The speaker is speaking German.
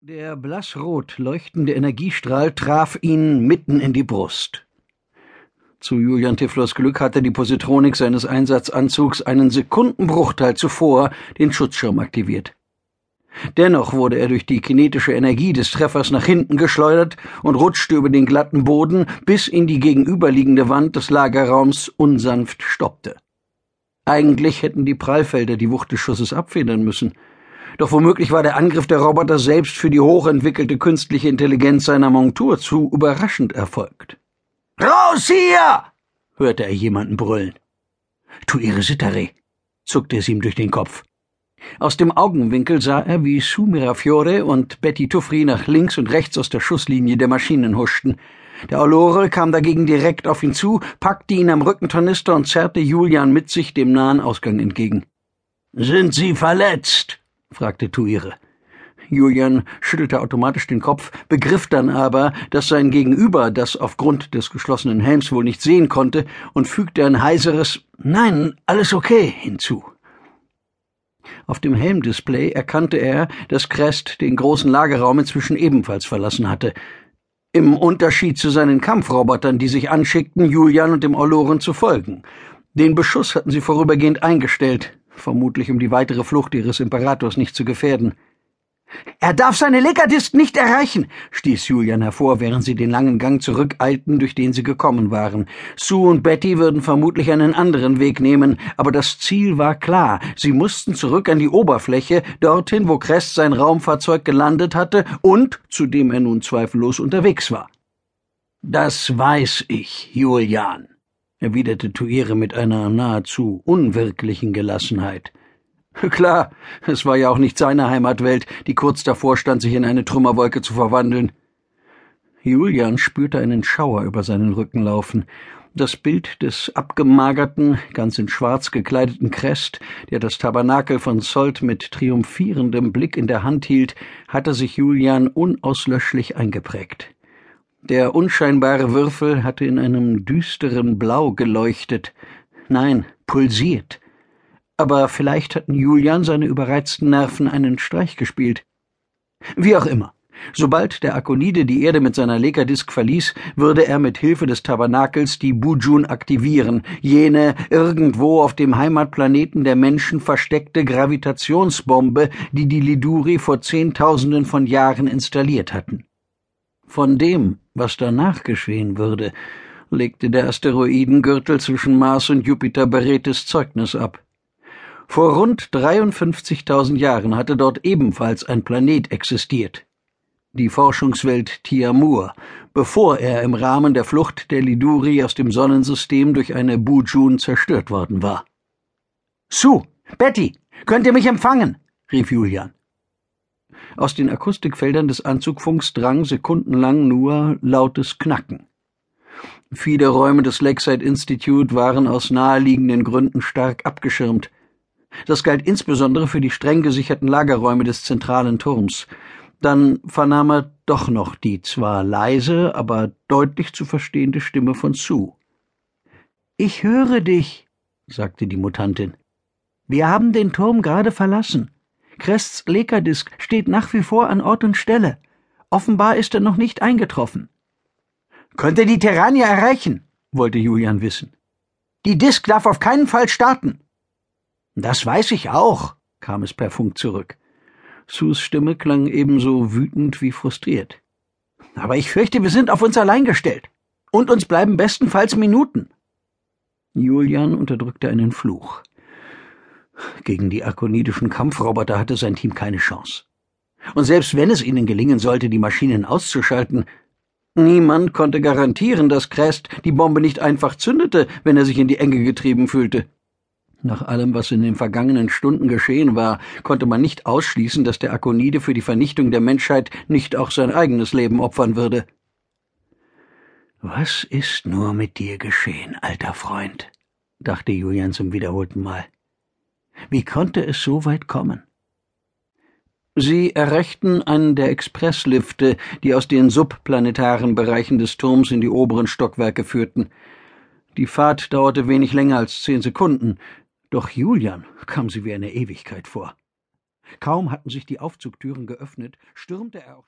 Der blassrot leuchtende Energiestrahl traf ihn mitten in die Brust. Zu Julian Tiflos Glück hatte die Positronik seines Einsatzanzugs einen Sekundenbruchteil zuvor den Schutzschirm aktiviert. Dennoch wurde er durch die kinetische Energie des Treffers nach hinten geschleudert und rutschte über den glatten Boden, bis in die gegenüberliegende Wand des Lagerraums unsanft stoppte. Eigentlich hätten die Prallfelder die Wucht des Schusses abfedern müssen – doch womöglich war der Angriff der Roboter selbst für die hochentwickelte künstliche Intelligenz seiner Montur zu überraschend erfolgt. Raus hier! hörte er jemanden brüllen. Tu ihre Sittere, zuckte es ihm durch den Kopf. Aus dem Augenwinkel sah er, wie Su Mirafiore und Betty Tuffri nach links und rechts aus der Schusslinie der Maschinen huschten. Der Olore kam dagegen direkt auf ihn zu, packte ihn am Rückentornister und zerrte Julian mit sich dem nahen Ausgang entgegen. Sind Sie verletzt? Fragte Tuire. Julian schüttelte automatisch den Kopf, begriff dann aber, dass sein Gegenüber das aufgrund des geschlossenen Helms wohl nicht sehen konnte und fügte ein heiseres Nein, alles okay hinzu. Auf dem Helmdisplay erkannte er, dass Crest den großen Lagerraum inzwischen ebenfalls verlassen hatte. Im Unterschied zu seinen Kampfrobotern, die sich anschickten, Julian und dem Orloren zu folgen. Den Beschuss hatten sie vorübergehend eingestellt vermutlich um die weitere Flucht ihres Imperators nicht zu gefährden. Er darf seine Leckerdisk nicht erreichen, stieß Julian hervor, während sie den langen Gang zurückeilten, durch den sie gekommen waren. Sue und Betty würden vermutlich einen anderen Weg nehmen, aber das Ziel war klar. Sie mussten zurück an die Oberfläche, dorthin, wo Crest sein Raumfahrzeug gelandet hatte und zu dem er nun zweifellos unterwegs war. Das weiß ich, Julian erwiderte Tuire mit einer nahezu unwirklichen Gelassenheit. Klar, es war ja auch nicht seine Heimatwelt, die kurz davor stand, sich in eine Trümmerwolke zu verwandeln. Julian spürte einen Schauer über seinen Rücken laufen. Das Bild des abgemagerten, ganz in Schwarz gekleideten Crest, der das Tabernakel von Solt mit triumphierendem Blick in der Hand hielt, hatte sich Julian unauslöschlich eingeprägt. Der unscheinbare Würfel hatte in einem düsteren Blau geleuchtet. Nein, pulsiert. Aber vielleicht hatten Julian seine überreizten Nerven einen Streich gespielt. Wie auch immer. Sobald der Akonide die Erde mit seiner Lekadisk verließ, würde er mit Hilfe des Tabernakels die Bujun aktivieren, jene irgendwo auf dem Heimatplaneten der Menschen versteckte Gravitationsbombe, die die Liduri vor Zehntausenden von Jahren installiert hatten. Von dem, was danach geschehen würde, legte der Asteroidengürtel zwischen Mars und Jupiter beredtes Zeugnis ab. Vor rund 53.000 Jahren hatte dort ebenfalls ein Planet existiert. Die Forschungswelt Tiamur, bevor er im Rahmen der Flucht der Liduri aus dem Sonnensystem durch eine Bujun zerstört worden war. Sue, Betty, könnt ihr mich empfangen? rief Julian. Aus den Akustikfeldern des Anzugfunks drang sekundenlang nur lautes Knacken. Viele Räume des Lakeside Institute waren aus naheliegenden Gründen stark abgeschirmt. Das galt insbesondere für die streng gesicherten Lagerräume des zentralen Turms. Dann vernahm er doch noch die zwar leise, aber deutlich zu verstehende Stimme von Sue. Ich höre dich, sagte die Mutantin. Wir haben den Turm gerade verlassen. Crests Lekadisk steht nach wie vor an Ort und Stelle. Offenbar ist er noch nicht eingetroffen. Könnte die Terrania erreichen? wollte Julian wissen. Die Disk darf auf keinen Fall starten. Das weiß ich auch, kam es per Funk zurück. Sus Stimme klang ebenso wütend wie frustriert. Aber ich fürchte, wir sind auf uns allein gestellt. Und uns bleiben bestenfalls Minuten. Julian unterdrückte einen Fluch. Gegen die akonidischen Kampfroboter hatte sein Team keine Chance. Und selbst wenn es ihnen gelingen sollte, die Maschinen auszuschalten, niemand konnte garantieren, dass Crest die Bombe nicht einfach zündete, wenn er sich in die Enge getrieben fühlte. Nach allem, was in den vergangenen Stunden geschehen war, konnte man nicht ausschließen, dass der Akonide für die Vernichtung der Menschheit nicht auch sein eigenes Leben opfern würde. Was ist nur mit dir geschehen, alter Freund? dachte Julian zum wiederholten Mal. Wie konnte es so weit kommen? Sie erreichten einen der Expresslifte, die aus den subplanetaren Bereichen des Turms in die oberen Stockwerke führten. Die Fahrt dauerte wenig länger als zehn Sekunden, doch Julian kam sie wie eine Ewigkeit vor. Kaum hatten sich die Aufzugtüren geöffnet, stürmte er auch